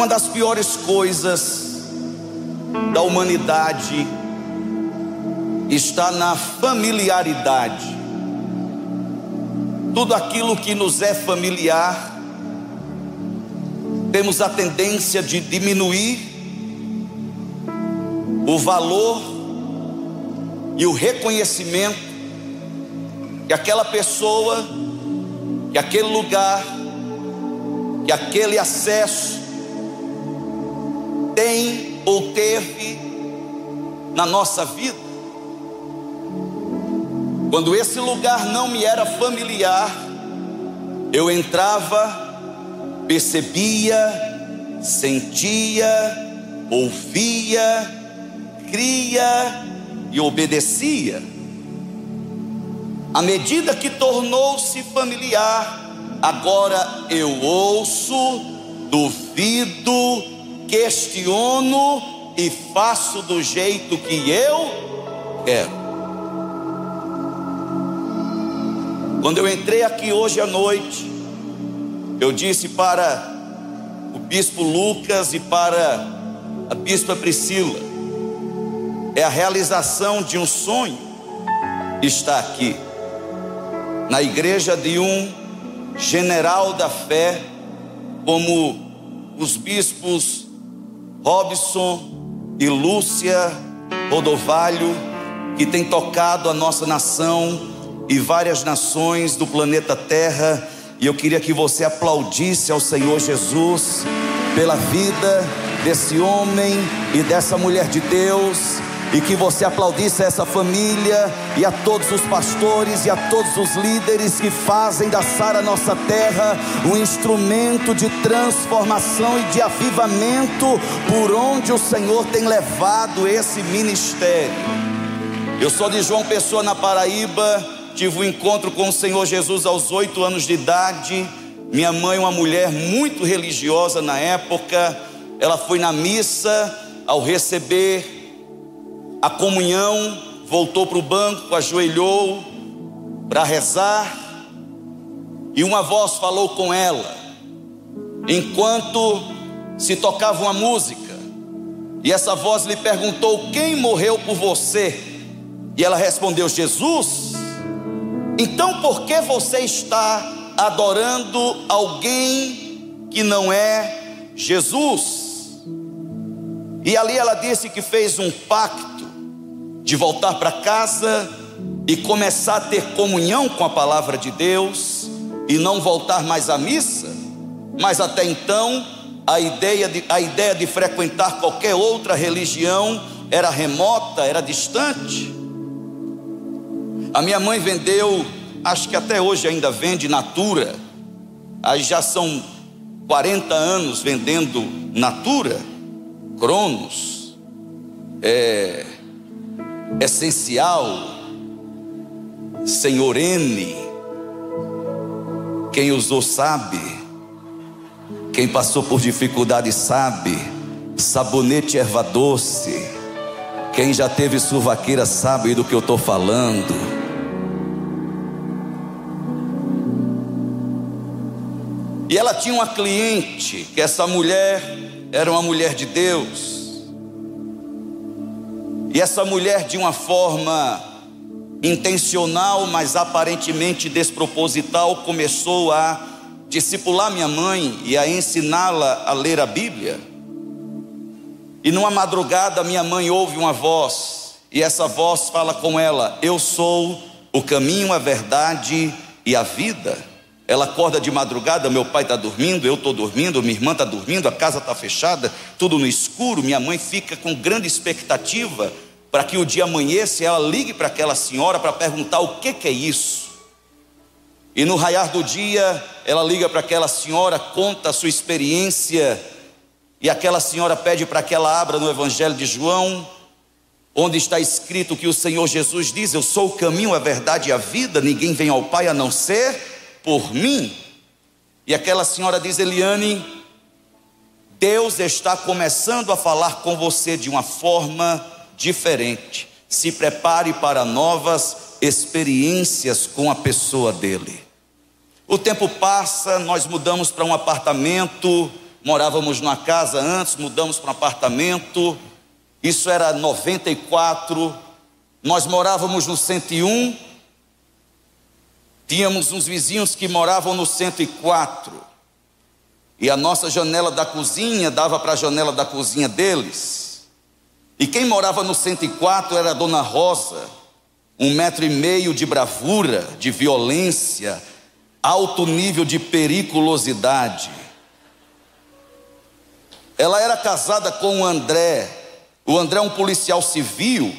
Uma das piores coisas da humanidade está na familiaridade. Tudo aquilo que nos é familiar, temos a tendência de diminuir o valor e o reconhecimento que aquela pessoa, que aquele lugar, que aquele acesso tem ou teve na nossa vida. Quando esse lugar não me era familiar, eu entrava, percebia, sentia, ouvia, cria e obedecia. À medida que tornou-se familiar, agora eu ouço, duvido, questiono e faço do jeito que eu quero. Quando eu entrei aqui hoje à noite, eu disse para o bispo Lucas e para a bispa Priscila: é a realização de um sonho estar aqui, na igreja de um general da fé, como os bispos Robson e Lúcia Rodovalho, que tem tocado a nossa nação e várias nações do planeta Terra. E eu queria que você aplaudisse ao Senhor Jesus pela vida desse homem e dessa mulher de Deus. E que você aplaudisse a essa família e a todos os pastores e a todos os líderes que fazem da Sara Nossa Terra um instrumento de transformação e de avivamento por onde o Senhor tem levado esse ministério. Eu sou de João Pessoa, na Paraíba tive um encontro com o Senhor Jesus aos oito anos de idade. Minha mãe, uma mulher muito religiosa na época, ela foi na missa, ao receber a comunhão, voltou para o banco, ajoelhou para rezar, e uma voz falou com ela, enquanto se tocava uma música, e essa voz lhe perguntou: Quem morreu por você? E ela respondeu: Jesus. Então por que você está adorando alguém que não é Jesus? E ali ela disse que fez um pacto de voltar para casa e começar a ter comunhão com a palavra de Deus e não voltar mais à missa, mas até então a ideia de, a ideia de frequentar qualquer outra religião era remota, era distante. A minha mãe vendeu, acho que até hoje ainda vende Natura. Aí já são 40 anos vendendo Natura, Cronos, é, Essencial, Senhor N. Quem usou sabe, quem passou por dificuldade sabe, sabonete erva doce, quem já teve suvaqueira sabe do que eu estou falando. E ela tinha uma cliente, que essa mulher era uma mulher de Deus. E essa mulher, de uma forma intencional, mas aparentemente desproposital, começou a discipular minha mãe e a ensiná-la a ler a Bíblia. E numa madrugada, minha mãe ouve uma voz, e essa voz fala com ela: Eu sou o caminho, a verdade e a vida. Ela acorda de madrugada, meu pai está dormindo, eu estou dormindo, minha irmã está dormindo, a casa está fechada, tudo no escuro. Minha mãe fica com grande expectativa para que o dia amanheça e ela ligue para aquela senhora para perguntar o que, que é isso. E no raiar do dia, ela liga para aquela senhora, conta a sua experiência, e aquela senhora pede para que ela abra no Evangelho de João, onde está escrito que o Senhor Jesus diz: Eu sou o caminho, a verdade e a vida, ninguém vem ao Pai a não ser por mim. E aquela senhora diz: Eliane, Deus está começando a falar com você de uma forma diferente. Se prepare para novas experiências com a pessoa dele. O tempo passa, nós mudamos para um apartamento morávamos numa casa antes, mudamos para um apartamento. Isso era 94. Nós morávamos no 101. Tínhamos uns vizinhos que moravam no 104. E a nossa janela da cozinha dava para a janela da cozinha deles. E quem morava no 104 era a dona Rosa, um metro e meio de bravura, de violência, alto nível de periculosidade. Ela era casada com o André. O André é um policial civil,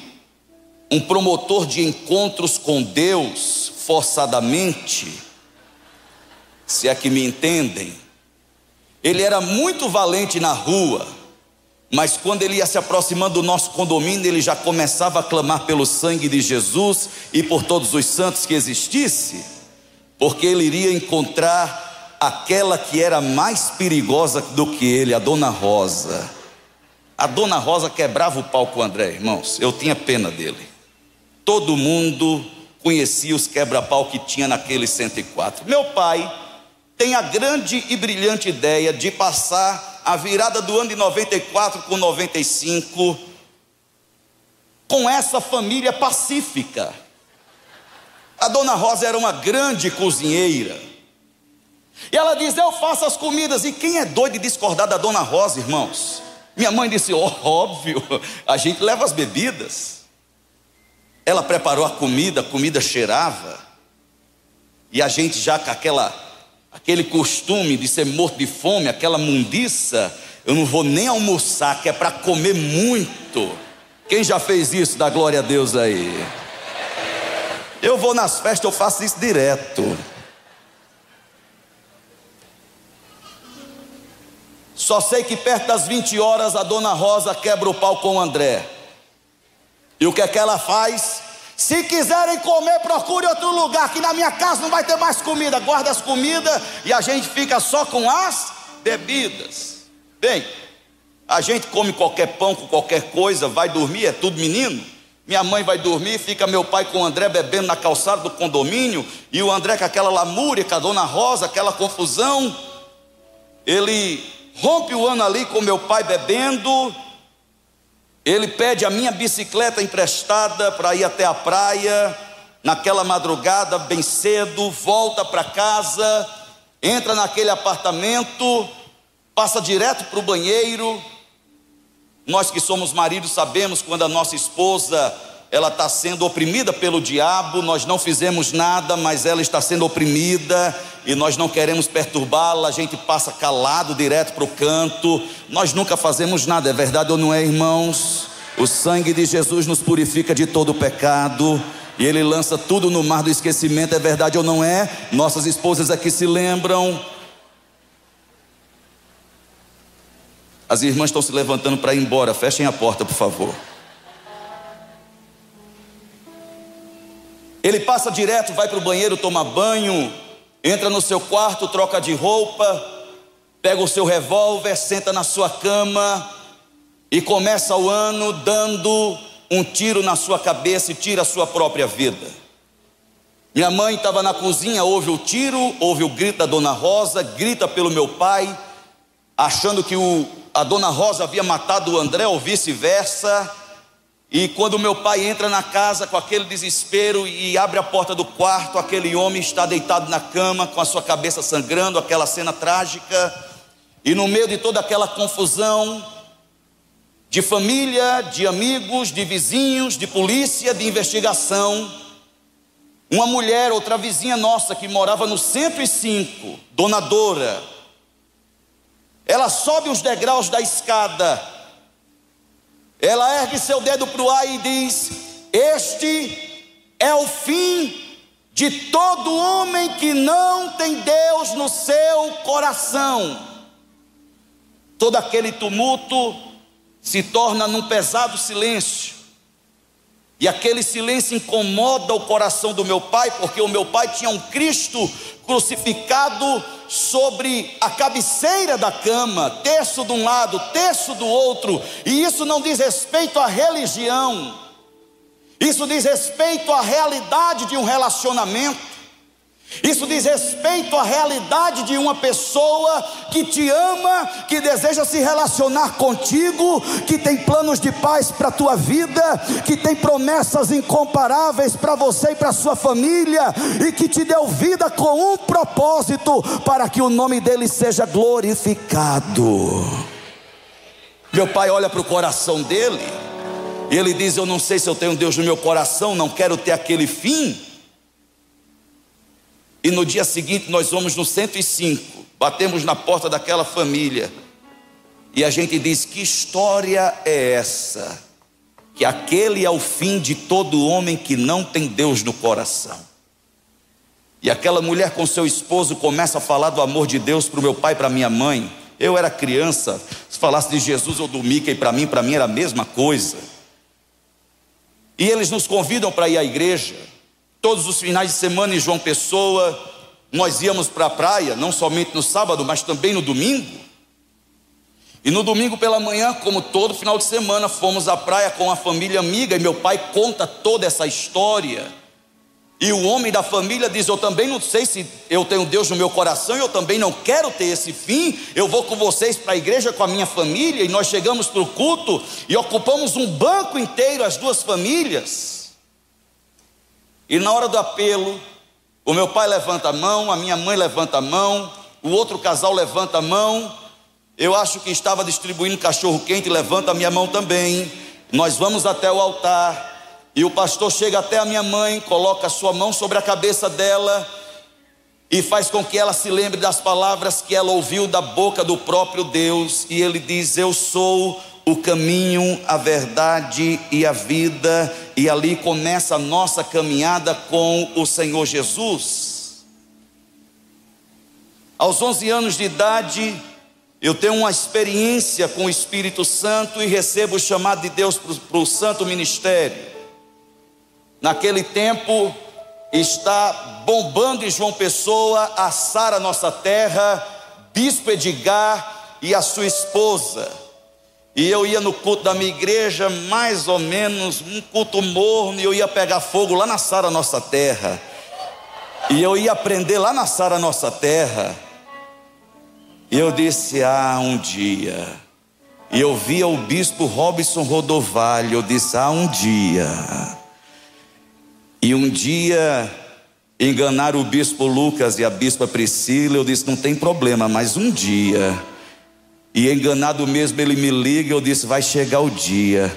um promotor de encontros com Deus, forçadamente. Se é que me entendem. Ele era muito valente na rua, mas quando ele ia se aproximando do nosso condomínio, ele já começava a clamar pelo sangue de Jesus e por todos os santos que existisse porque ele iria encontrar aquela que era mais perigosa do que ele, a dona Rosa. A dona Rosa quebrava o pau com o André, irmãos, eu tinha pena dele. Todo mundo conhecia os quebra-pau que tinha naquele 104. Meu pai tem a grande e brilhante ideia de passar a virada do ano de 94 com 95 com essa família pacífica. A dona Rosa era uma grande cozinheira. E ela diz: Eu faço as comidas. E quem é doido de discordar da dona Rosa, irmãos? Minha mãe disse: oh, Óbvio, a gente leva as bebidas. Ela preparou a comida, a comida cheirava. E a gente já com aquela, aquele costume de ser morto de fome, aquela mundiça, eu não vou nem almoçar, que é para comer muito. Quem já fez isso? Dá glória a Deus aí. Eu vou nas festas, eu faço isso direto. Só sei que perto das 20 horas a dona Rosa quebra o pau com o André. E o que é que ela faz? Se quiserem comer, procure outro lugar, que na minha casa não vai ter mais comida. Guarda as comidas e a gente fica só com as bebidas. Bem, a gente come qualquer pão com qualquer coisa, vai dormir, é tudo menino. Minha mãe vai dormir, fica meu pai com o André bebendo na calçada do condomínio, e o André com aquela lamúria, com a dona Rosa, aquela confusão. Ele rompe o ano ali com meu pai bebendo. Ele pede a minha bicicleta emprestada para ir até a praia, naquela madrugada, bem cedo, volta para casa, entra naquele apartamento, passa direto para o banheiro, nós que somos maridos sabemos quando a nossa esposa ela está sendo oprimida pelo diabo, nós não fizemos nada, mas ela está sendo oprimida e nós não queremos perturbá-la, a gente passa calado direto para o canto, nós nunca fazemos nada, é verdade ou não é, irmãos? O sangue de Jesus nos purifica de todo pecado e ele lança tudo no mar do esquecimento, é verdade ou não é? Nossas esposas aqui se lembram, As irmãs estão se levantando para ir embora. Fechem a porta, por favor. Ele passa direto, vai para o banheiro, toma banho, entra no seu quarto, troca de roupa, pega o seu revólver, senta na sua cama e começa o ano dando um tiro na sua cabeça e tira a sua própria vida. Minha mãe estava na cozinha, ouve o tiro, ouve o grito da dona Rosa, grita pelo meu pai, achando que o, a dona Rosa havia matado o André ou vice-versa. E quando meu pai entra na casa com aquele desespero e abre a porta do quarto, aquele homem está deitado na cama com a sua cabeça sangrando, aquela cena trágica. E no meio de toda aquela confusão, de família, de amigos, de vizinhos, de polícia, de investigação, uma mulher, outra vizinha nossa que morava no 105, donadora, ela sobe os degraus da escada, ela ergue seu dedo para o ar e diz: Este é o fim de todo homem que não tem Deus no seu coração. Todo aquele tumulto se torna num pesado silêncio. E aquele silêncio incomoda o coração do meu pai, porque o meu pai tinha um Cristo crucificado sobre a cabeceira da cama, terço de um lado, terço do outro, e isso não diz respeito à religião, isso diz respeito à realidade de um relacionamento. Isso diz respeito à realidade de uma pessoa que te ama, que deseja se relacionar contigo, que tem planos de paz para a tua vida, que tem promessas incomparáveis para você e para sua família, e que te deu vida com um propósito para que o nome dele seja glorificado. Meu pai olha para o coração dele, e ele diz: Eu não sei se eu tenho Deus no meu coração, não quero ter aquele fim. E no dia seguinte nós vamos no 105, batemos na porta daquela família. E a gente diz: Que história é essa? Que aquele é o fim de todo homem que não tem Deus no coração. E aquela mulher com seu esposo começa a falar do amor de Deus para o meu pai para minha mãe. Eu era criança, se falasse de Jesus ou do Mickey para mim, para mim era a mesma coisa. E eles nos convidam para ir à igreja. Todos os finais de semana em João Pessoa, nós íamos para a praia, não somente no sábado, mas também no domingo. E no domingo pela manhã, como todo final de semana, fomos à praia com a família amiga e meu pai conta toda essa história. E o homem da família diz: Eu também não sei se eu tenho Deus no meu coração, eu também não quero ter esse fim. Eu vou com vocês para a igreja com a minha família. E nós chegamos para o culto e ocupamos um banco inteiro, as duas famílias. E na hora do apelo, o meu pai levanta a mão, a minha mãe levanta a mão, o outro casal levanta a mão. Eu acho que estava distribuindo cachorro quente, levanta a minha mão também. Nós vamos até o altar e o pastor chega até a minha mãe, coloca a sua mão sobre a cabeça dela e faz com que ela se lembre das palavras que ela ouviu da boca do próprio Deus, e ele diz: Eu sou o caminho, a verdade e a vida, e ali começa a nossa caminhada com o Senhor Jesus. Aos 11 anos de idade, eu tenho uma experiência com o Espírito Santo e recebo o chamado de Deus para o santo ministério. Naquele tempo, está bombando em João Pessoa, assar a nossa terra, Bispo Edgar e a sua esposa. E eu ia no culto da minha igreja, mais ou menos, um culto morno, e eu ia pegar fogo lá na Sara Nossa Terra. E eu ia aprender lá na Sara Nossa Terra. E eu disse: Ah, um dia. E eu via o bispo Robson Rodovalho. Eu disse: Ah, um dia. E um dia enganaram o bispo Lucas e a bispa Priscila. Eu disse: Não tem problema, mas um dia e enganado mesmo, ele me liga. Eu disse: Vai chegar o dia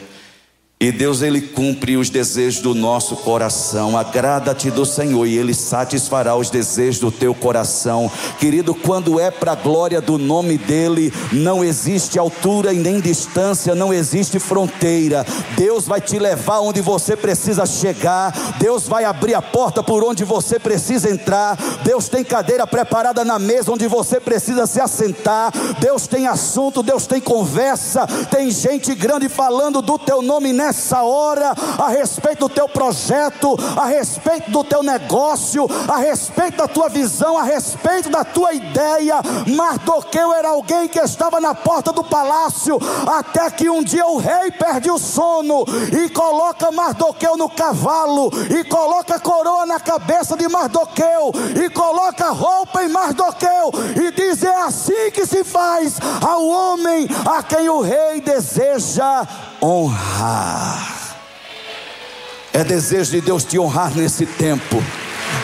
e Deus ele cumpre os desejos do nosso coração. Agrada-te do Senhor e ele satisfará os desejos do teu coração. Querido, quando é para a glória do nome dele, não existe altura e nem distância, não existe fronteira. Deus vai te levar onde você precisa chegar. Deus vai abrir a porta por onde você precisa entrar. Deus tem cadeira preparada na mesa onde você precisa se assentar. Deus tem assunto, Deus tem conversa, tem gente grande falando do teu nome nessa nessa hora a respeito do teu projeto, a respeito do teu negócio, a respeito da tua visão, a respeito da tua ideia. Mardoqueu era alguém que estava na porta do palácio, até que um dia o rei perde o sono e coloca Mardoqueu no cavalo, e coloca coroa na cabeça de Mardoqueu, e coloca roupa em Mardoqueu, e diz: É assim que se faz ao homem a quem o rei deseja honrar. É desejo de Deus te honrar nesse tempo.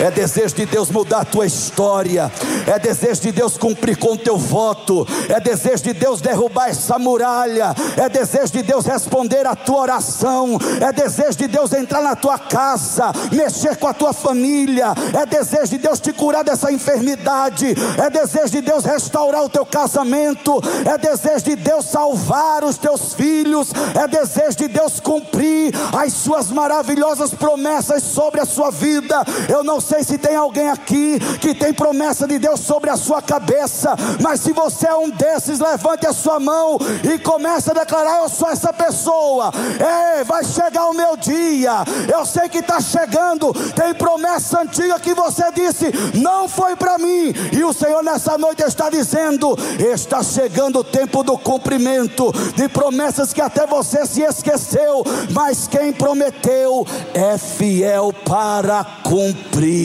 É desejo de Deus mudar a tua história. É desejo de Deus cumprir com o teu voto. É desejo de Deus derrubar essa muralha. É desejo de Deus responder a tua oração. É desejo de Deus entrar na tua casa, mexer com a tua família. É desejo de Deus te curar dessa enfermidade. É desejo de Deus restaurar o teu casamento. É desejo de Deus salvar os teus filhos. É desejo de Deus cumprir as suas maravilhosas promessas sobre a sua vida. Eu não sei se tem alguém aqui que tem promessa de Deus sobre a sua cabeça, mas se você é um desses, levante a sua mão e comece a declarar: Eu sou essa pessoa. Ei, vai chegar o meu dia. Eu sei que está chegando. Tem promessa antiga que você disse, não foi para mim. E o Senhor nessa noite está dizendo: Está chegando o tempo do cumprimento de promessas que até você se esqueceu, mas quem prometeu é fiel para cumprir.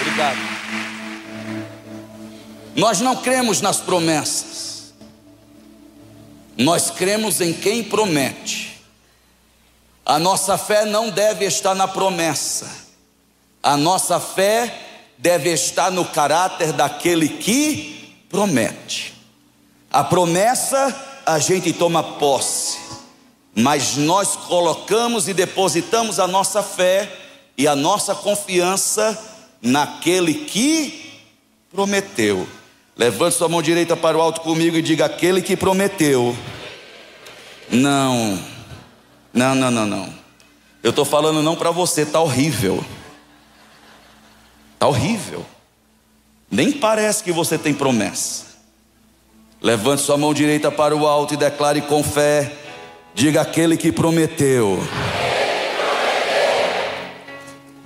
Obrigado. Nós não cremos nas promessas, nós cremos em quem promete. A nossa fé não deve estar na promessa, a nossa fé deve estar no caráter daquele que promete. A promessa a gente toma posse, mas nós colocamos e depositamos a nossa fé e a nossa confiança naquele que prometeu. Levante sua mão direita para o alto comigo e diga: aquele que prometeu. Não, não, não, não, não. Eu estou falando não para você, está horrível. Está horrível. Nem parece que você tem promessa. Levante sua mão direita para o alto e declare com fé: diga aquele que prometeu.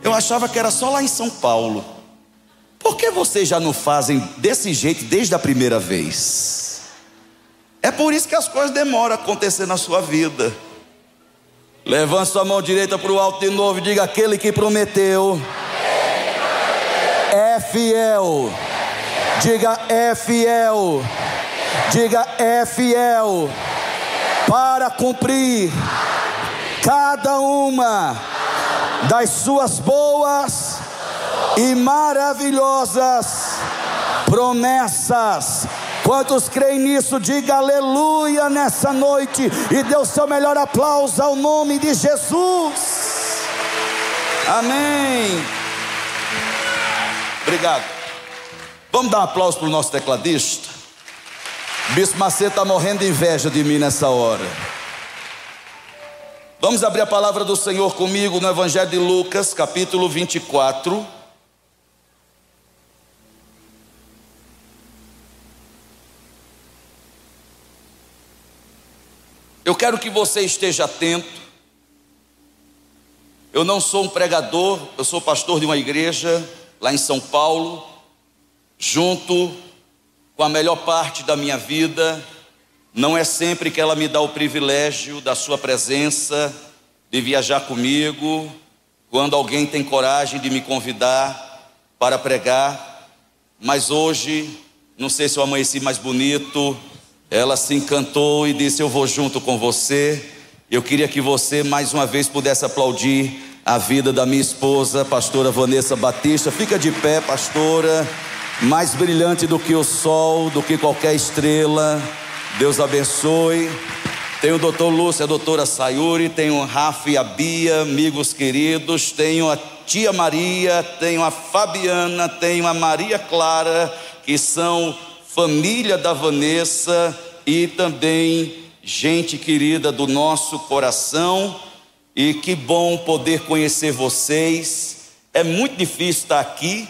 Eu achava que era só lá em São Paulo. Por que vocês já não fazem desse jeito desde a primeira vez? É por isso que as coisas demoram a acontecer na sua vida. Levante sua mão direita para o alto de novo e diga: aquele que prometeu é fiel. Diga: é fiel. Diga: é fiel para cumprir cada uma das suas boas e maravilhosas promessas. Quantos creem nisso, diga aleluia nessa noite e dê o seu melhor aplauso ao nome de Jesus. Amém. Obrigado. Vamos dar um aplauso para o nosso tecladista. Bispo Macedo está morrendo de inveja de mim nessa hora. Vamos abrir a palavra do Senhor comigo no Evangelho de Lucas, capítulo 24. Eu quero que você esteja atento. Eu não sou um pregador, eu sou pastor de uma igreja lá em São Paulo, junto com a melhor parte da minha vida não é sempre que ela me dá o privilégio da sua presença, de viajar comigo, quando alguém tem coragem de me convidar para pregar, mas hoje, não sei se eu amanheci mais bonito, ela se encantou e disse: Eu vou junto com você. Eu queria que você mais uma vez pudesse aplaudir a vida da minha esposa, pastora Vanessa Batista. Fica de pé, pastora, mais brilhante do que o sol, do que qualquer estrela. Deus abençoe. Tem o doutor Lúcio, a doutora Sayuri, tem o Rafa e a Bia, amigos queridos, tenho a tia Maria, tenho a Fabiana, tenho a Maria Clara, que são família da Vanessa e também gente querida do nosso coração. E que bom poder conhecer vocês. É muito difícil estar aqui,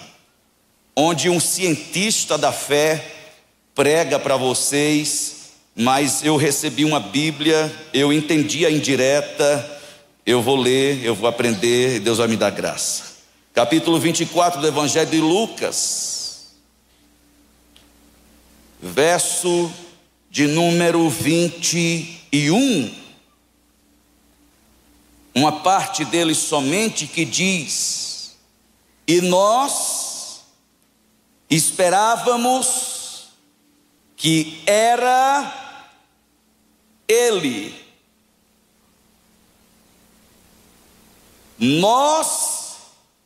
onde um cientista da fé prega para vocês mas eu recebi uma Bíblia, eu entendi a indireta, eu vou ler, eu vou aprender, e Deus vai me dar graça. Capítulo 24 do Evangelho de Lucas, verso de número 21. Uma parte dele somente que diz: E nós esperávamos que era ele. Nós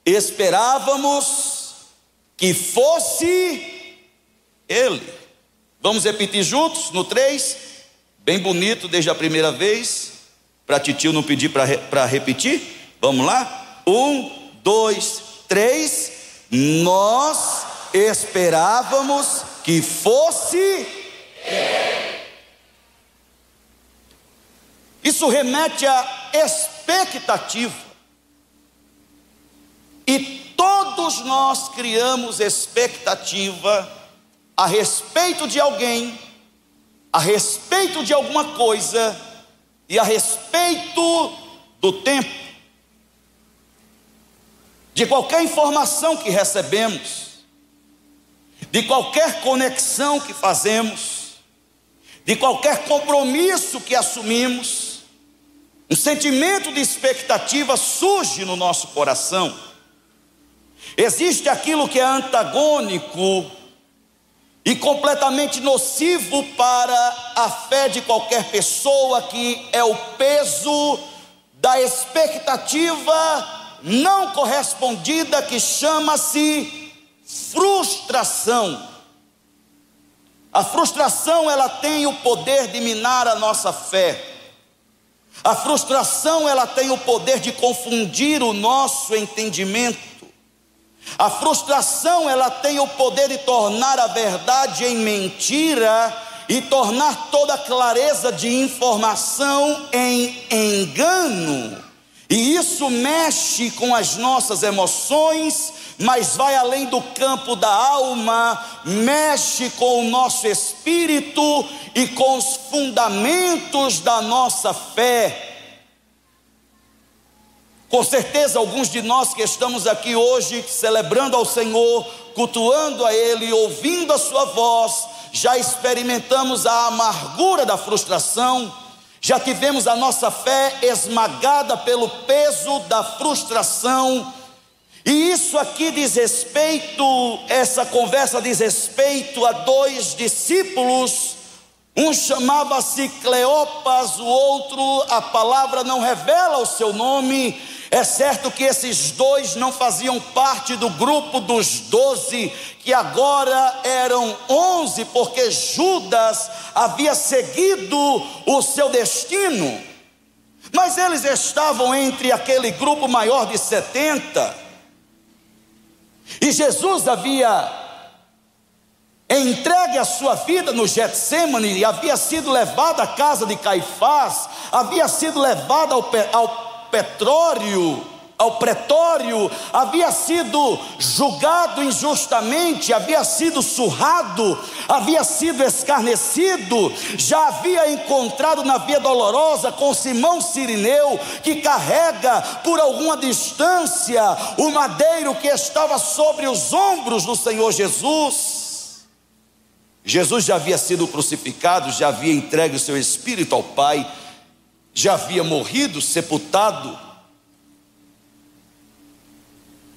esperávamos que fosse Ele. Vamos repetir juntos no 3? Bem bonito desde a primeira vez. Para titio não pedir para repetir. Vamos lá? Um, dois, três. Nós esperávamos que fosse. Isso remete à expectativa. E todos nós criamos expectativa a respeito de alguém, a respeito de alguma coisa e a respeito do tempo. De qualquer informação que recebemos, de qualquer conexão que fazemos, de qualquer compromisso que assumimos, um sentimento de expectativa surge no nosso coração. Existe aquilo que é antagônico e completamente nocivo para a fé de qualquer pessoa, que é o peso da expectativa não correspondida que chama-se frustração. A frustração ela tem o poder de minar a nossa fé. A frustração ela tem o poder de confundir o nosso entendimento. A frustração ela tem o poder de tornar a verdade em mentira e tornar toda clareza de informação em engano. E isso mexe com as nossas emoções, mas vai além do campo da alma, mexe com o nosso espírito e com os fundamentos da nossa fé. Com certeza, alguns de nós que estamos aqui hoje celebrando ao Senhor, cultuando a Ele, ouvindo a Sua voz, já experimentamos a amargura da frustração já tivemos a nossa fé esmagada pelo peso da frustração, e isso aqui diz respeito, essa conversa diz respeito a dois discípulos, um chamava-se Cleopas, o outro, a palavra não revela o seu nome, é certo que esses dois não faziam parte do grupo dos doze, que agora eram onze, porque Judas havia seguido o seu destino. Mas eles estavam entre aquele grupo maior de setenta. E Jesus havia entregue a sua vida no Getsemane, havia sido levado à casa de Caifás, havia sido levado ao, ao petróleo, ao pretório, havia sido julgado injustamente, havia sido surrado, havia sido escarnecido, já havia encontrado na via dolorosa com Simão Sirineu, que carrega por alguma distância o madeiro que estava sobre os ombros do Senhor Jesus. Jesus já havia sido crucificado, já havia entregue o seu espírito ao Pai já havia morrido, sepultado.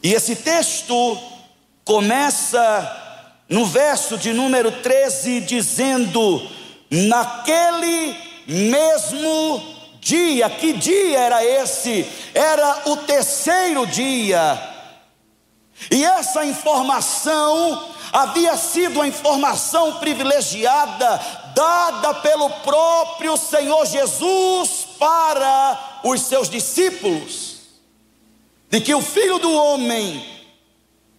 E esse texto começa no verso de número 13, dizendo: Naquele mesmo dia, que dia era esse? Era o terceiro dia. E essa informação havia sido uma informação privilegiada, dada pelo próprio Senhor Jesus para os seus discípulos, de que o filho do homem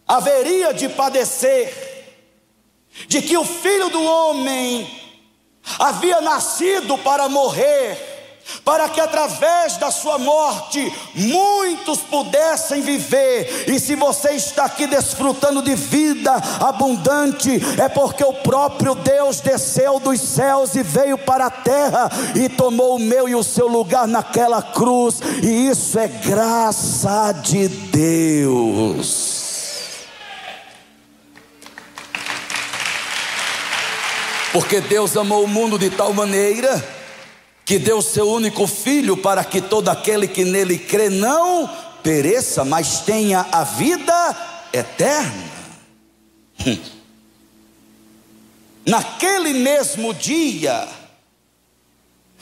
haveria de padecer, de que o filho do homem havia nascido para morrer, para que através da sua morte muitos pudessem viver. E se você está aqui desfrutando de vida abundante, é porque o próprio Deus desceu dos céus e veio para a terra e tomou o meu e o seu lugar naquela cruz, e isso é graça de Deus. Porque Deus amou o mundo de tal maneira que deu seu único filho para que todo aquele que nele crê não pereça, mas tenha a vida eterna. Hum. Naquele mesmo dia,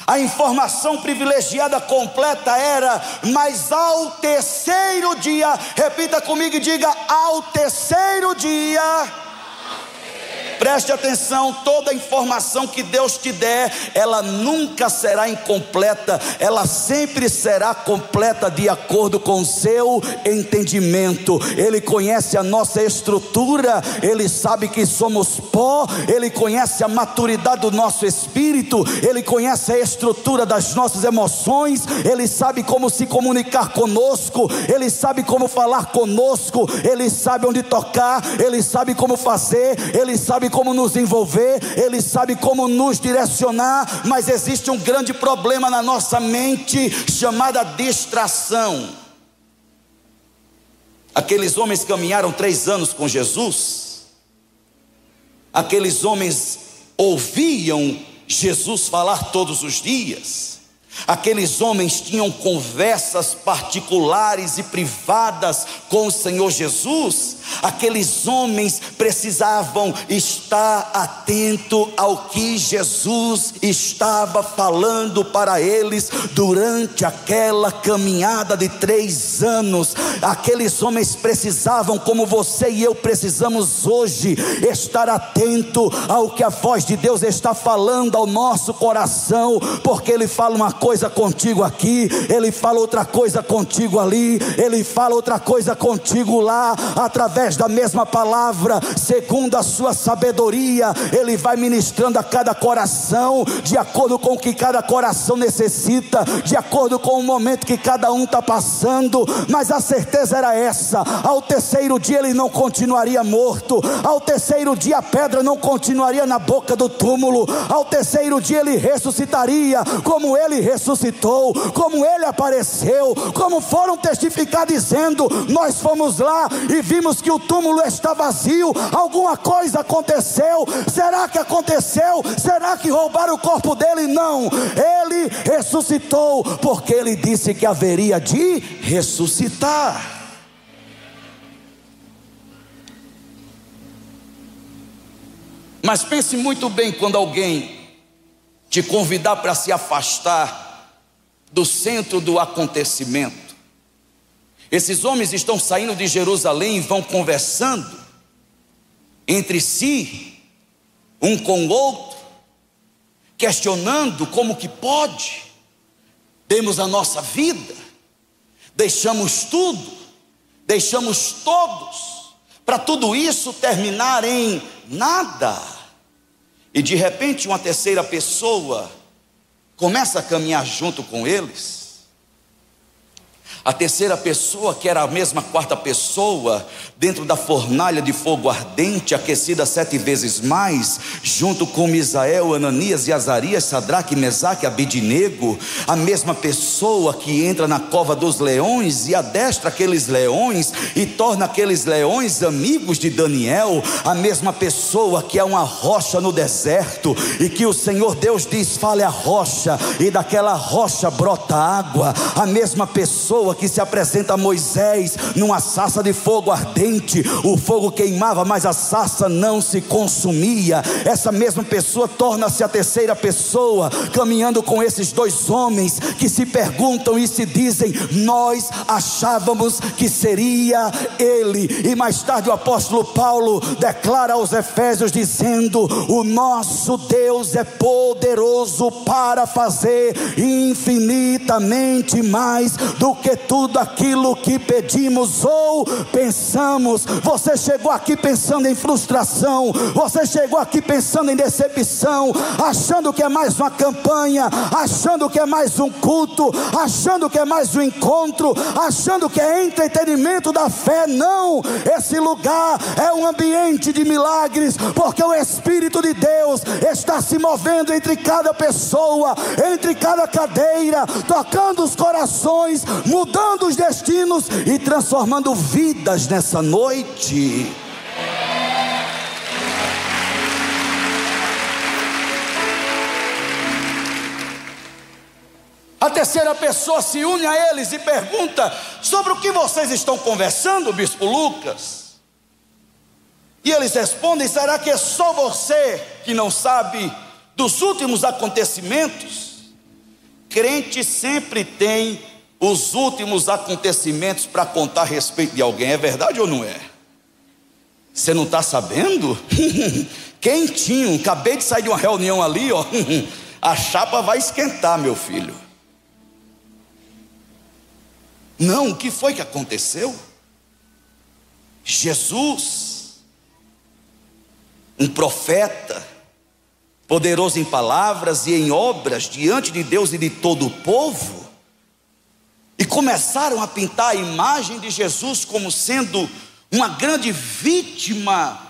a informação privilegiada completa era, mas ao terceiro dia, repita comigo e diga: ao terceiro dia Preste atenção, toda informação que Deus te der, ela nunca será incompleta, ela sempre será completa de acordo com o seu entendimento. Ele conhece a nossa estrutura, ele sabe que somos pó, ele conhece a maturidade do nosso espírito, ele conhece a estrutura das nossas emoções, ele sabe como se comunicar conosco, ele sabe como falar conosco, ele sabe onde tocar, ele sabe como fazer, ele sabe como nos envolver, Ele sabe como nos direcionar, mas existe um grande problema na nossa mente chamada distração. Aqueles homens caminharam três anos com Jesus, aqueles homens ouviam Jesus falar todos os dias, Aqueles homens tinham conversas particulares e privadas com o Senhor Jesus. Aqueles homens precisavam estar atento ao que Jesus estava falando para eles durante aquela caminhada de três anos. Aqueles homens precisavam, como você e eu precisamos hoje, estar atento ao que a voz de Deus está falando ao nosso coração, porque Ele fala uma coisa contigo aqui, Ele fala outra coisa contigo ali, Ele fala outra coisa contigo lá, através da mesma palavra, segundo a sua sabedoria, Ele vai ministrando a cada coração, de acordo com o que cada coração necessita, de acordo com o momento que cada um está passando, mas a certeza era essa: ao terceiro dia ele não continuaria morto, ao terceiro dia a pedra não continuaria na boca do túmulo, ao terceiro dia ele ressuscitaria, como ele ressuscitou ressuscitou, como ele apareceu, como foram testificar dizendo: Nós fomos lá e vimos que o túmulo está vazio, alguma coisa aconteceu. Será que aconteceu? Será que roubaram o corpo dele? Não, ele ressuscitou, porque ele disse que haveria de ressuscitar. Mas pense muito bem quando alguém te convidar para se afastar do centro do acontecimento. Esses homens estão saindo de Jerusalém e vão conversando entre si, um com o outro, questionando como que pode. Temos a nossa vida, deixamos tudo, deixamos todos, para tudo isso terminar em nada. E de repente uma terceira pessoa começa a caminhar junto com eles, a terceira pessoa, que era a mesma quarta pessoa, dentro da fornalha de fogo ardente, aquecida sete vezes mais, junto com Misael, Ananias e Azarias, Sadraque, Mesaque, Abidinego, a mesma pessoa que entra na cova dos leões e adestra aqueles leões e torna aqueles leões amigos de Daniel, a mesma pessoa que é uma rocha no deserto e que o Senhor Deus diz: fale a rocha, e daquela rocha brota água, a mesma pessoa que se apresenta Moisés numa sassa de fogo ardente, o fogo queimava, mas a sassa não se consumia. Essa mesma pessoa torna-se a terceira pessoa, caminhando com esses dois homens que se perguntam e se dizem: Nós achávamos que seria ele. E mais tarde o apóstolo Paulo declara aos Efésios, dizendo: O nosso Deus é poderoso para fazer infinitamente mais do que tudo aquilo que pedimos ou pensamos. Você chegou aqui pensando em frustração, você chegou aqui pensando em decepção, achando que é mais uma campanha, achando que é mais um culto, achando que é mais um encontro, achando que é entretenimento da fé. Não, esse lugar é um ambiente de milagres, porque o Espírito de Deus está se movendo entre cada pessoa, entre cada cadeira, tocando os corações, mudando mudando os destinos e transformando vidas nessa noite. A terceira pessoa se une a eles e pergunta: sobre o que vocês estão conversando, Bispo Lucas? E eles respondem: será que é só você que não sabe dos últimos acontecimentos? Crente sempre tem os últimos acontecimentos para contar a respeito de alguém. É verdade ou não é? Você não está sabendo? Quentinho, acabei de sair de uma reunião ali, ó. A chapa vai esquentar, meu filho. Não, o que foi que aconteceu? Jesus, um profeta, poderoso em palavras e em obras diante de Deus e de todo o povo, e começaram a pintar a imagem de Jesus como sendo uma grande vítima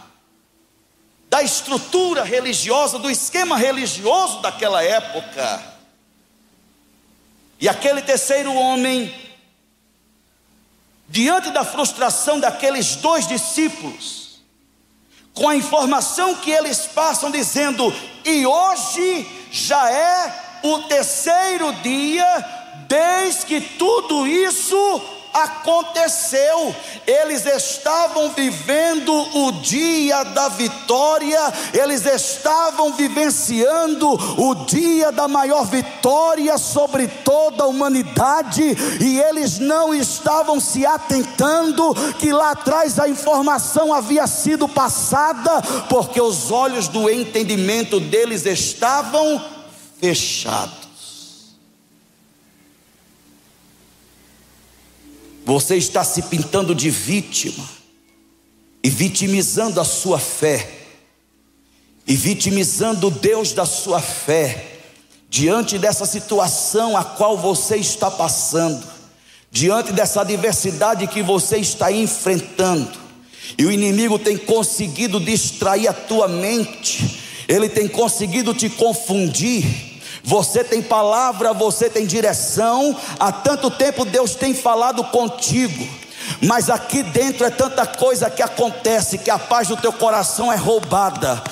da estrutura religiosa, do esquema religioso daquela época. E aquele terceiro homem, diante da frustração daqueles dois discípulos, com a informação que eles passam dizendo, e hoje já é o terceiro dia, desde que tudo isso aconteceu. Eles estavam vivendo o dia da vitória, eles estavam vivenciando o dia da maior vitória sobre toda a humanidade, e eles não estavam se atentando que lá atrás a informação havia sido passada, porque os olhos do entendimento deles estavam fechados. Você está se pintando de vítima e vitimizando a sua fé, e vitimizando o Deus da sua fé, diante dessa situação a qual você está passando, diante dessa adversidade que você está enfrentando, e o inimigo tem conseguido distrair a tua mente, ele tem conseguido te confundir, você tem palavra, você tem direção. Há tanto tempo Deus tem falado contigo. Mas aqui dentro é tanta coisa que acontece que a paz do teu coração é roubada.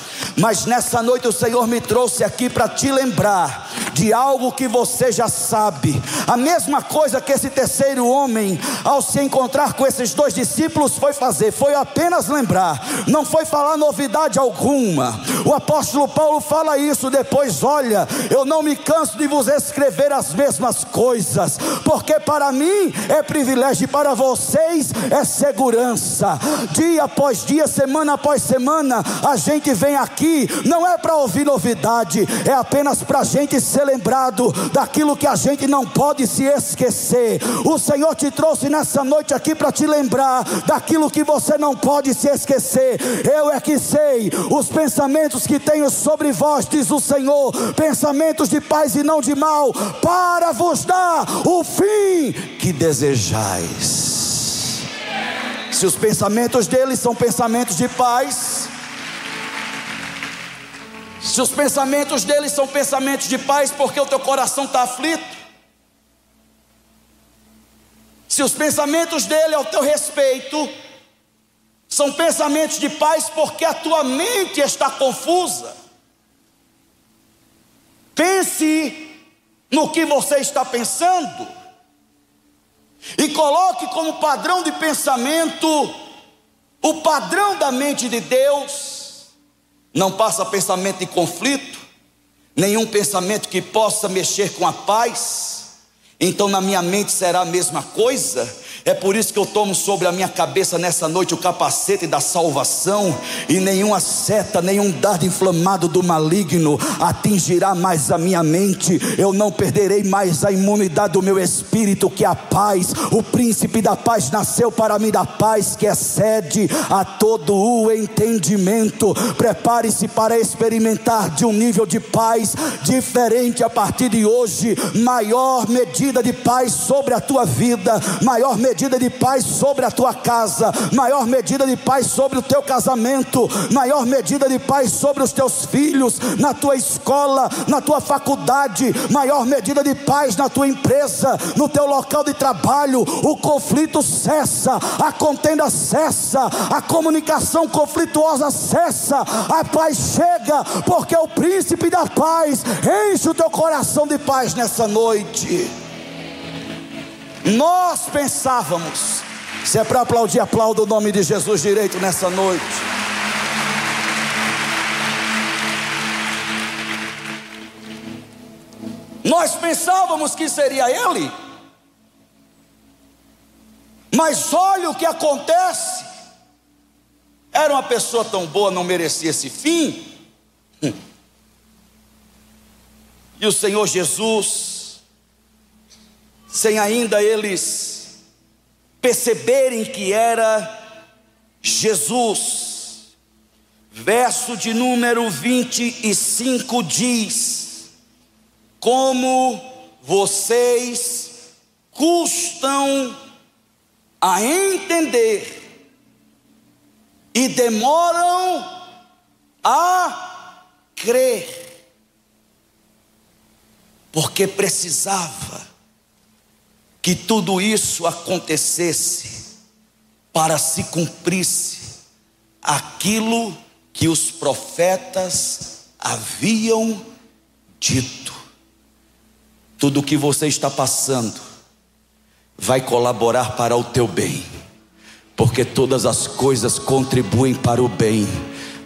Mas nessa noite o Senhor me trouxe aqui para te lembrar de algo que você já sabe. A mesma coisa que esse terceiro homem, ao se encontrar com esses dois discípulos, foi fazer, foi apenas lembrar, não foi falar novidade alguma. O apóstolo Paulo fala isso depois: olha, eu não me canso de vos escrever as mesmas coisas, porque para mim é privilégio e para vocês é segurança. Dia após dia, semana após semana, a gente vem aqui, não é para ouvir novidade, é apenas para a gente ser lembrado daquilo que a gente não pode se esquecer. O Senhor te trouxe nessa noite aqui para te lembrar daquilo que você não pode se esquecer. Eu é que sei os pensamentos que tenho sobre vós, diz o Senhor, pensamentos de paz e não de mal, para vos dar o fim que desejais. Se os pensamentos dele são pensamentos de paz, se os pensamentos dele são pensamentos de paz, porque o teu coração está aflito. Se os pensamentos dele ao teu respeito são pensamentos de paz, porque a tua mente está confusa. Pense no que você está pensando e coloque como padrão de pensamento o padrão da mente de Deus não passa pensamento de conflito, nenhum pensamento que possa mexer com a paz. Então, na minha mente será a mesma coisa, é por isso que eu tomo sobre a minha cabeça nessa noite o capacete da salvação, e nenhuma seta, nenhum dardo inflamado do maligno atingirá mais a minha mente. Eu não perderei mais a imunidade do meu espírito, que é a paz, o príncipe da paz nasceu para me dar paz, que excede a todo o entendimento. Prepare-se para experimentar de um nível de paz diferente a partir de hoje. Maior medida de paz sobre a tua vida, maior medida medida de paz sobre a tua casa, maior medida de paz sobre o teu casamento, maior medida de paz sobre os teus filhos, na tua escola, na tua faculdade, maior medida de paz na tua empresa, no teu local de trabalho. O conflito cessa, a contenda cessa, a comunicação conflituosa cessa, a paz chega, porque o príncipe da paz enche o teu coração de paz nessa noite. Nós pensávamos, se é para aplaudir, aplauda o nome de Jesus direito nessa noite. Nós pensávamos que seria Ele, mas olha o que acontece. Era uma pessoa tão boa, não merecia esse fim. E o Senhor Jesus sem ainda eles perceberem que era Jesus. Verso de número 25 diz: Como vocês custam a entender e demoram a crer, porque precisava que tudo isso acontecesse para se cumprisse aquilo que os profetas haviam dito. tudo o que você está passando vai colaborar para o teu bem, porque todas as coisas contribuem para o bem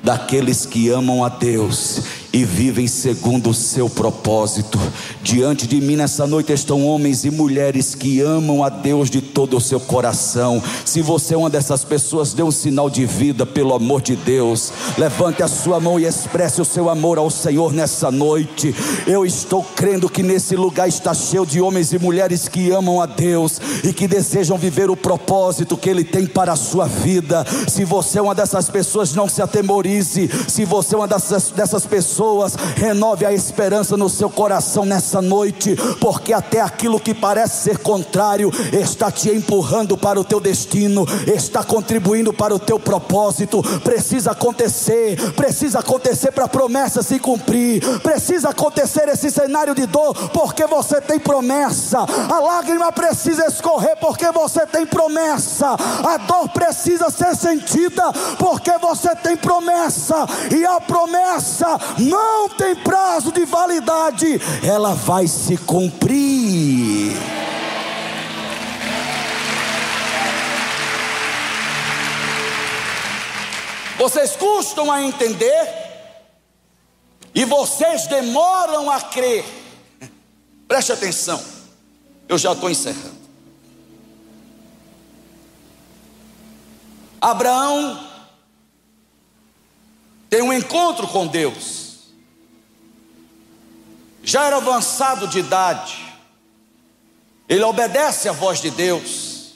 daqueles que amam a Deus e vivem segundo o seu propósito. Diante de mim nessa noite estão homens e mulheres que amam a Deus de todo o seu coração. Se você é uma dessas pessoas, dê um sinal de vida, pelo amor de Deus. Levante a sua mão e expresse o seu amor ao Senhor nessa noite. Eu estou crendo que nesse lugar está cheio de homens e mulheres que amam a Deus e que desejam viver o propósito que Ele tem para a sua vida. Se você é uma dessas pessoas, não se atemorize. Se você é uma dessas, dessas pessoas, pessoas, renove a esperança no seu coração nessa noite, porque até aquilo que parece ser contrário está te empurrando para o teu destino, está contribuindo para o teu propósito. Precisa acontecer, precisa acontecer para a promessa se cumprir, precisa acontecer esse cenário de dor, porque você tem promessa. A lágrima precisa escorrer, porque você tem promessa. A dor precisa ser sentida, porque você tem promessa, e a promessa não tem prazo de validade, ela vai se cumprir. Vocês custam a entender e vocês demoram a crer. Preste atenção, eu já estou encerrando. Abraão tem um encontro com Deus já era avançado de idade, ele obedece à voz de Deus,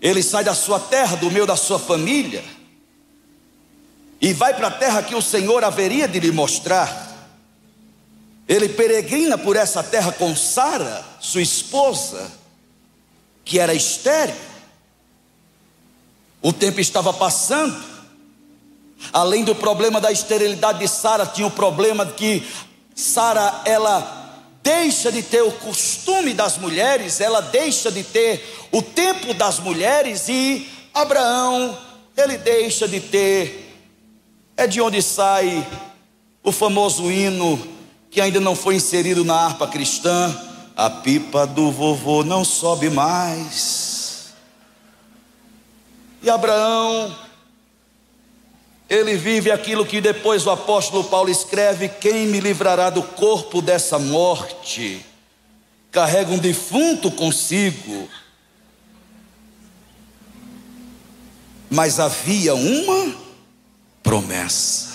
ele sai da sua terra, do meio da sua família, e vai para a terra que o Senhor haveria de lhe mostrar. Ele peregrina por essa terra com Sara, sua esposa, que era estéril. O tempo estava passando. Além do problema da esterilidade de Sara, tinha o problema de que Sara, ela deixa de ter o costume das mulheres, ela deixa de ter o tempo das mulheres e Abraão, ele deixa de ter. É de onde sai o famoso hino que ainda não foi inserido na harpa cristã. A pipa do vovô não sobe mais. E Abraão ele vive aquilo que depois o apóstolo Paulo escreve: Quem me livrará do corpo dessa morte? Carrega um defunto consigo. Mas havia uma promessa.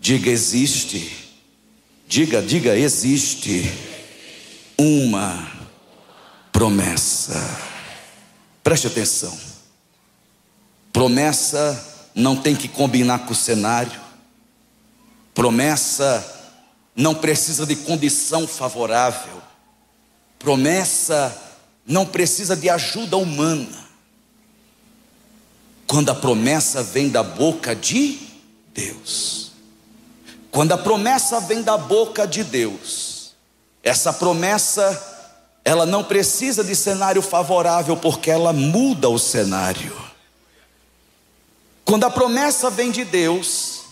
Diga, existe. Diga, diga, existe uma promessa. Preste atenção. Promessa não tem que combinar com o cenário. Promessa não precisa de condição favorável. Promessa não precisa de ajuda humana. Quando a promessa vem da boca de Deus. Quando a promessa vem da boca de Deus, essa promessa ela não precisa de cenário favorável porque ela muda o cenário. Quando a promessa vem de Deus,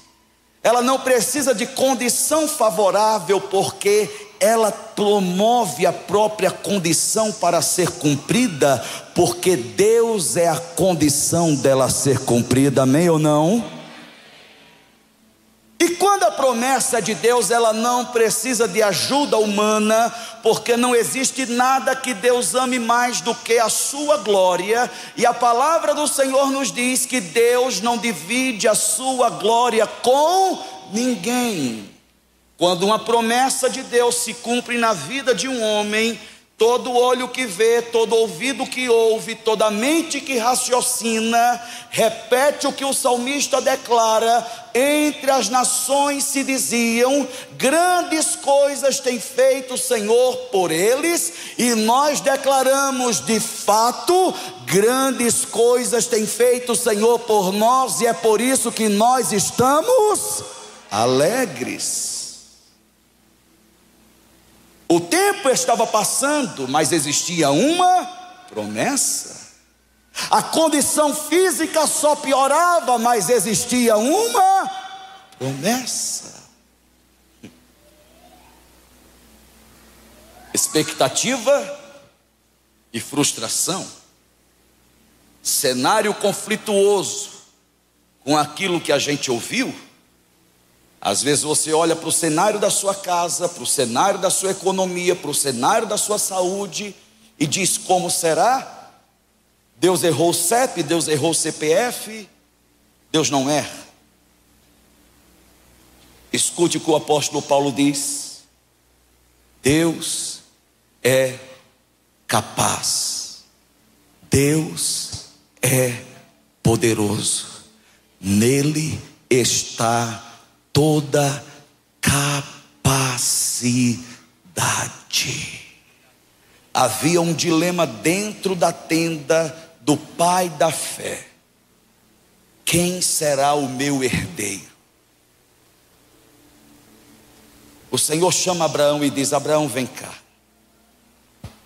ela não precisa de condição favorável, porque ela promove a própria condição para ser cumprida, porque Deus é a condição dela ser cumprida, amém ou não? E quando a promessa de Deus, ela não precisa de ajuda humana, porque não existe nada que Deus ame mais do que a sua glória, e a palavra do Senhor nos diz que Deus não divide a sua glória com ninguém. Quando uma promessa de Deus se cumpre na vida de um homem, Todo olho que vê, todo ouvido que ouve, toda mente que raciocina, repete o que o salmista declara: entre as nações se diziam, grandes coisas tem feito o Senhor por eles, e nós declaramos de fato, grandes coisas tem feito o Senhor por nós, e é por isso que nós estamos alegres. O tempo estava passando, mas existia uma promessa. A condição física só piorava, mas existia uma promessa. expectativa e frustração, cenário conflituoso com aquilo que a gente ouviu. Às vezes você olha para o cenário da sua casa, para o cenário da sua economia, para o cenário da sua saúde e diz: como será? Deus errou o CEP, Deus errou o CPF, Deus não erra. Escute o que o apóstolo Paulo diz: Deus é capaz, Deus é poderoso, nele está toda capacidade. Havia um dilema dentro da tenda do pai da fé: quem será o meu herdeiro? O Senhor chama Abraão e diz: Abraão, vem cá.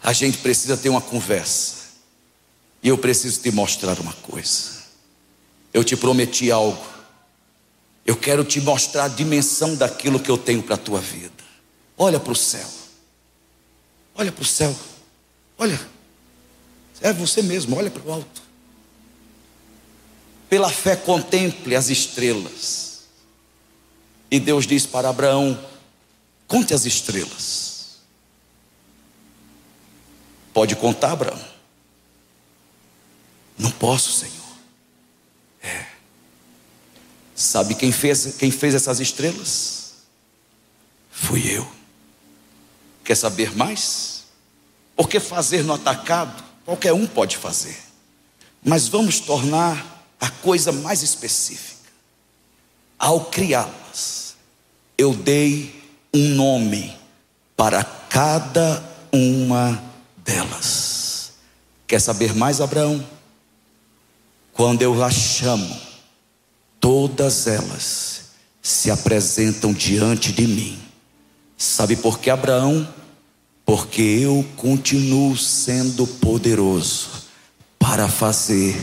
A gente precisa ter uma conversa. E eu preciso te mostrar uma coisa. Eu te prometi algo. Eu quero te mostrar a dimensão daquilo que eu tenho para a tua vida. Olha para o céu. Olha para o céu. Olha. É você mesmo, olha para o alto. Pela fé contemple as estrelas. E Deus diz para Abraão: Conte as estrelas. Pode contar, Abraão? Não posso, Senhor. É. Sabe quem fez, quem fez essas estrelas? Fui eu. Quer saber mais? Porque fazer no atacado, qualquer um pode fazer. Mas vamos tornar a coisa mais específica. Ao criá-las, eu dei um nome para cada uma delas. Quer saber mais, Abraão? Quando eu as chamo, todas elas se apresentam diante de mim. Sabe por que, Abraão? Porque eu continuo sendo poderoso para fazer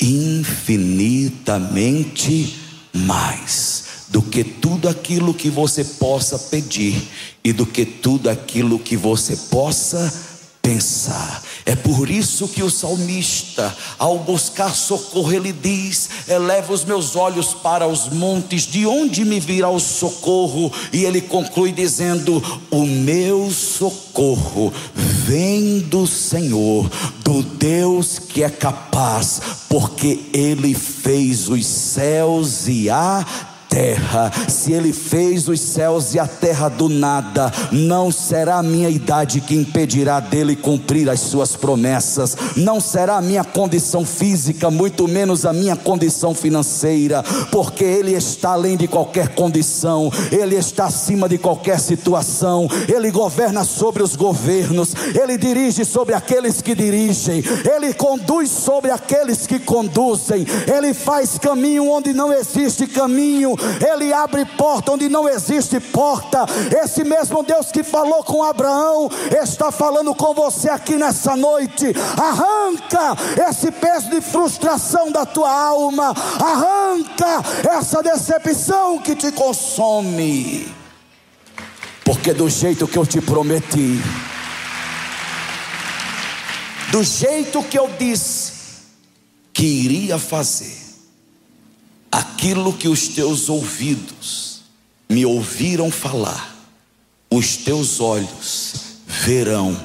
infinitamente mais do que tudo aquilo que você possa pedir e do que tudo aquilo que você possa pensar. É por isso que o salmista, ao buscar socorro, ele diz: Eleva os meus olhos para os montes, de onde me virá o socorro? E ele conclui dizendo: O meu socorro vem do Senhor, do Deus que é capaz, porque ele fez os céus e a terra. Se ele fez os céus e a terra do nada, não será a minha idade que impedirá dele cumprir as suas promessas. Não será a minha condição física, muito menos a minha condição financeira, porque ele está além de qualquer condição, ele está acima de qualquer situação. Ele governa sobre os governos, ele dirige sobre aqueles que dirigem, ele conduz sobre aqueles que conduzem. Ele faz caminho onde não existe caminho ele abre porta onde não existe porta. Esse mesmo Deus que falou com Abraão está falando com você aqui nessa noite. Arranca esse peso de frustração da tua alma, arranca essa decepção que te consome. Porque do jeito que eu te prometi, do jeito que eu disse que iria fazer, aquilo que os teus ouvidos me ouviram falar, os teus olhos verão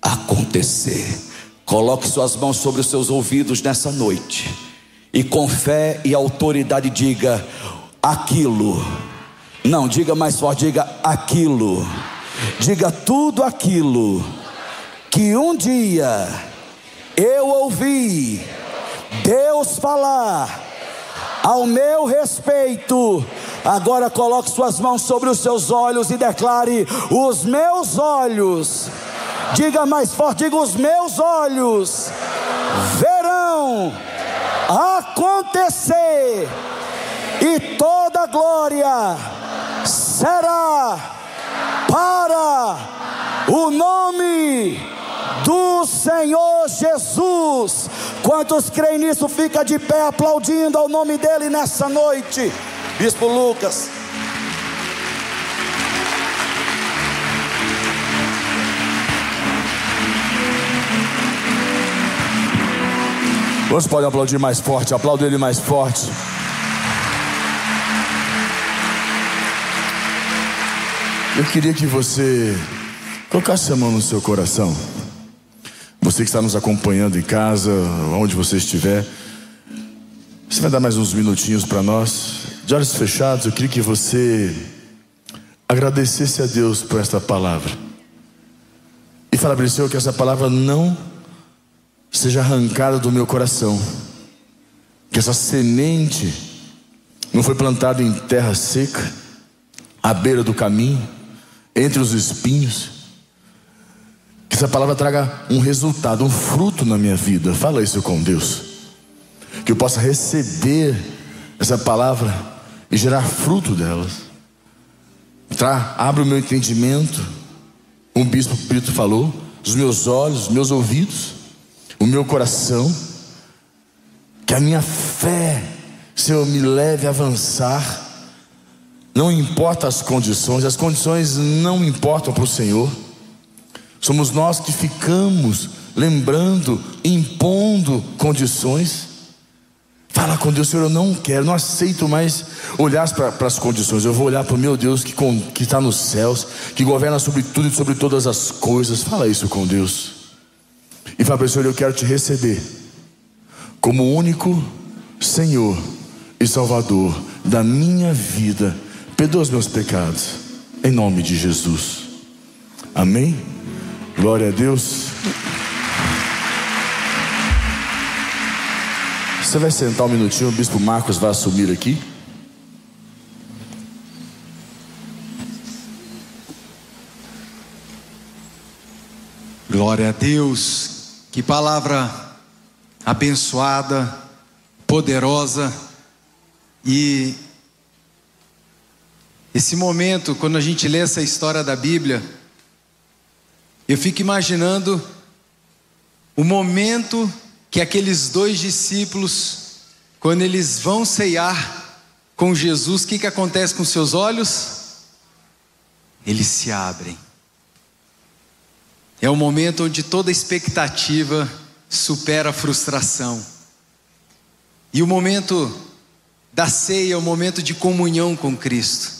acontecer. Coloque suas mãos sobre os seus ouvidos nessa noite e com fé e autoridade diga aquilo. Não, diga mais forte, diga aquilo. Diga tudo aquilo que um dia eu ouvi Deus falar ao meu respeito. Agora coloque suas mãos sobre os seus olhos e declare: Os meus olhos, diga mais forte, diga: Os meus olhos verão acontecer, e toda glória será para o nome do Senhor Jesus. Quantos creem nisso, fica de pé aplaudindo ao nome dele nessa noite. Bispo Lucas. Você pode aplaudir mais forte, aplaude ele mais forte. Eu queria que você colocasse a mão no seu coração. Você que está nos acompanhando em casa, onde você estiver, você vai dar mais uns minutinhos para nós. De olhos fechados, eu queria que você agradecesse a Deus por esta palavra. E falar para Senhor, que essa palavra não seja arrancada do meu coração. Que essa semente não foi plantada em terra seca, à beira do caminho, entre os espinhos. Que essa palavra traga um resultado, um fruto na minha vida. Fala isso com Deus. Que eu possa receber essa palavra e gerar fruto delas. Tá? Abre o meu entendimento. Um bispo Brito falou, os meus olhos, os meus ouvidos, o meu coração. Que a minha fé, Senhor, me leve a avançar. Não importa as condições, as condições não importam para o Senhor. Somos nós que ficamos lembrando, impondo condições. Fala com Deus, Senhor, eu não quero, não aceito mais olhar para as condições. Eu vou olhar para o meu Deus que, está nos céus, que governa sobre tudo e sobre todas as coisas. Fala isso com Deus. E fala para o Senhor, eu quero te receber como único Senhor e Salvador da minha vida. Perdoa os meus pecados, em nome de Jesus. Amém? Glória a Deus. Você vai sentar um minutinho, o bispo Marcos vai assumir aqui. Glória a Deus, que palavra abençoada, poderosa e esse momento, quando a gente lê essa história da Bíblia, eu fico imaginando o momento que aqueles dois discípulos, quando eles vão ceiar com Jesus, o que, que acontece com seus olhos? Eles se abrem. É o momento onde toda expectativa supera a frustração. E o momento da ceia é o momento de comunhão com Cristo.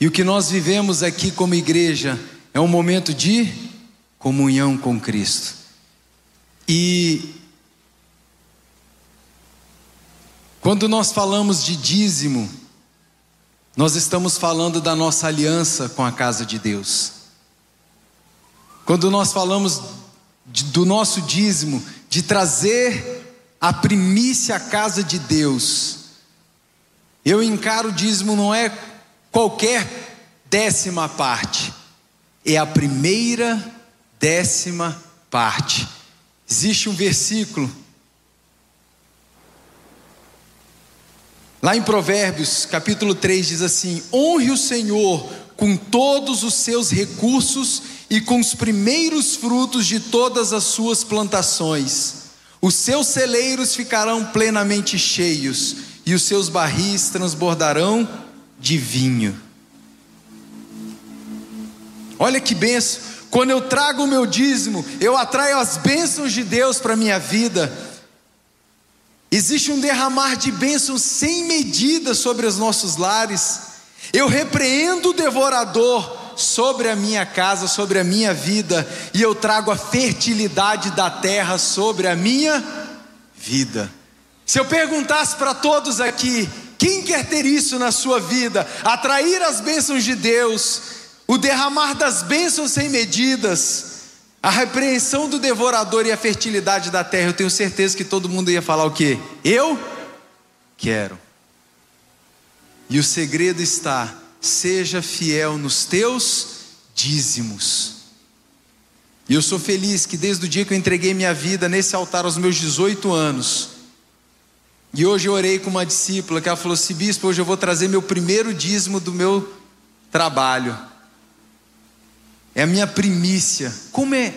E o que nós vivemos aqui como igreja é um momento de comunhão com Cristo. E Quando nós falamos de dízimo, nós estamos falando da nossa aliança com a casa de Deus. Quando nós falamos de, do nosso dízimo, de trazer a primícia à casa de Deus, eu encaro o dízimo não é qualquer décima parte, é a primeira décima parte. Existe um versículo Lá em Provérbios, capítulo 3, diz assim: Honre o Senhor com todos os seus recursos e com os primeiros frutos de todas as suas plantações. Os seus celeiros ficarão plenamente cheios e os seus barris transbordarão de vinho. Olha que benção! Quando eu trago o meu dízimo, eu atraio as bênçãos de Deus para a minha vida. Existe um derramar de bênçãos sem medida sobre os nossos lares. Eu repreendo o devorador sobre a minha casa, sobre a minha vida, e eu trago a fertilidade da terra sobre a minha vida. Se eu perguntasse para todos aqui, quem quer ter isso na sua vida? Atrair as bênçãos de Deus, o derramar das bênçãos sem medidas, a repreensão do devorador e a fertilidade da terra, eu tenho certeza que todo mundo ia falar o quê? Eu quero. E o segredo está: seja fiel nos teus dízimos. E eu sou feliz que desde o dia que eu entreguei minha vida nesse altar aos meus 18 anos, e hoje eu orei com uma discípula que ela falou assim: Bispo, hoje eu vou trazer meu primeiro dízimo do meu trabalho é a minha primícia. Como é,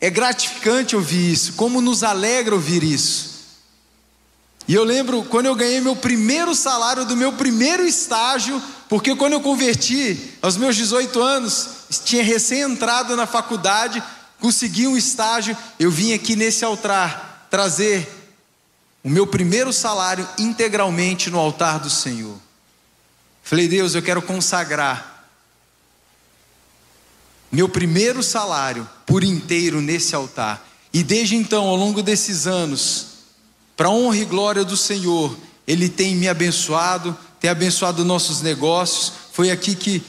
é gratificante ouvir isso, como nos alegra ouvir isso. E eu lembro quando eu ganhei meu primeiro salário do meu primeiro estágio, porque quando eu converti aos meus 18 anos, tinha recém entrado na faculdade, consegui um estágio, eu vim aqui nesse altar trazer o meu primeiro salário integralmente no altar do Senhor. Falei, Deus, eu quero consagrar meu primeiro salário por inteiro nesse altar. E desde então, ao longo desses anos, para honra e glória do Senhor, Ele tem me abençoado, tem abençoado nossos negócios. Foi aqui que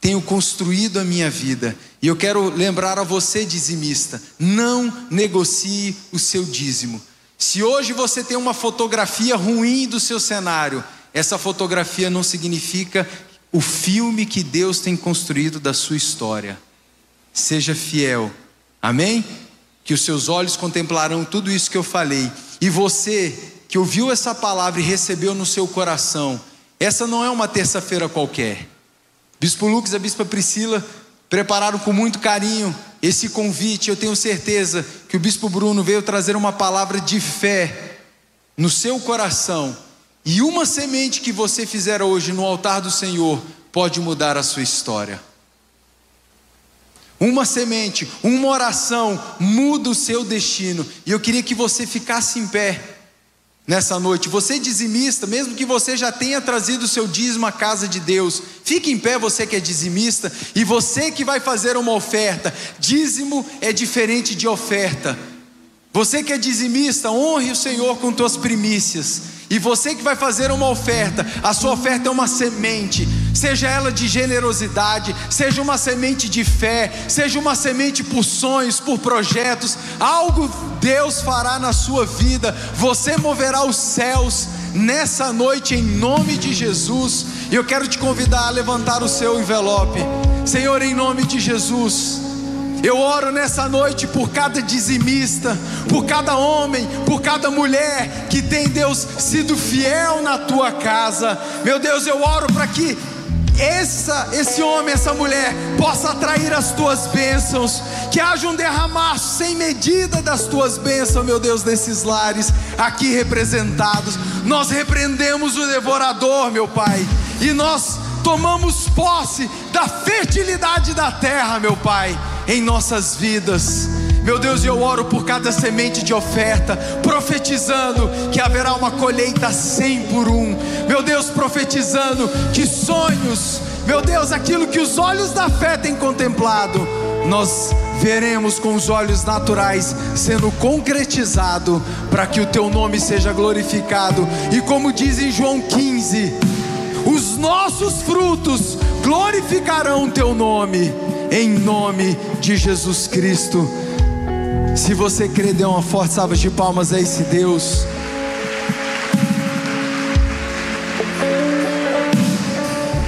tenho construído a minha vida. E eu quero lembrar a você, dizimista: não negocie o seu dízimo. Se hoje você tem uma fotografia ruim do seu cenário, essa fotografia não significa o filme que Deus tem construído da sua história. Seja fiel, amém? Que os seus olhos contemplarão tudo isso que eu falei. E você que ouviu essa palavra e recebeu no seu coração, essa não é uma terça-feira qualquer. Bispo Lucas e a Bispa Priscila prepararam com muito carinho esse convite. Eu tenho certeza que o Bispo Bruno veio trazer uma palavra de fé no seu coração. E uma semente que você fizer hoje no altar do Senhor pode mudar a sua história. Uma semente, uma oração muda o seu destino. E eu queria que você ficasse em pé nessa noite. Você dizimista, mesmo que você já tenha trazido o seu dízimo à casa de Deus, fique em pé você que é dizimista e você que vai fazer uma oferta. Dízimo é diferente de oferta. Você que é dizimista, honre o Senhor com tuas primícias. E você que vai fazer uma oferta, a sua oferta é uma semente, seja ela de generosidade, seja uma semente de fé, seja uma semente por sonhos, por projetos, algo Deus fará na sua vida, você moverá os céus nessa noite em nome de Jesus. E eu quero te convidar a levantar o seu envelope, Senhor, em nome de Jesus. Eu oro nessa noite por cada dizimista, por cada homem, por cada mulher que tem, Deus, sido fiel na tua casa. Meu Deus, eu oro para que essa, esse homem, essa mulher possa atrair as tuas bênçãos, que haja um derramar sem medida das tuas bênçãos, meu Deus, nesses lares aqui representados. Nós repreendemos o devorador, meu Pai, e nós tomamos posse da fertilidade da terra, meu Pai em nossas vidas. Meu Deus, eu oro por cada semente de oferta, profetizando que haverá uma colheita cem por um. Meu Deus, profetizando que sonhos, meu Deus, aquilo que os olhos da fé têm contemplado, nós veremos com os olhos naturais sendo concretizado, para que o teu nome seja glorificado. E como diz em João 15, os nossos frutos glorificarão teu nome em nome de Jesus Cristo. Se você crê, dê uma forte salva de palmas a esse Deus.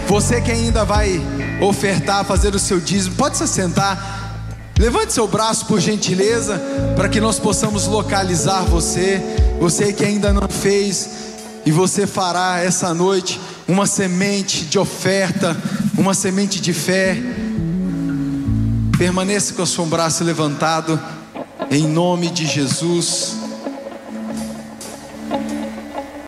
Você que ainda vai ofertar, fazer o seu dízimo, pode se sentar. Levante seu braço por gentileza, para que nós possamos localizar você. Você que ainda não fez, e você fará essa noite uma semente de oferta, uma semente de fé. Permaneça com o seu braço levantado, em nome de Jesus.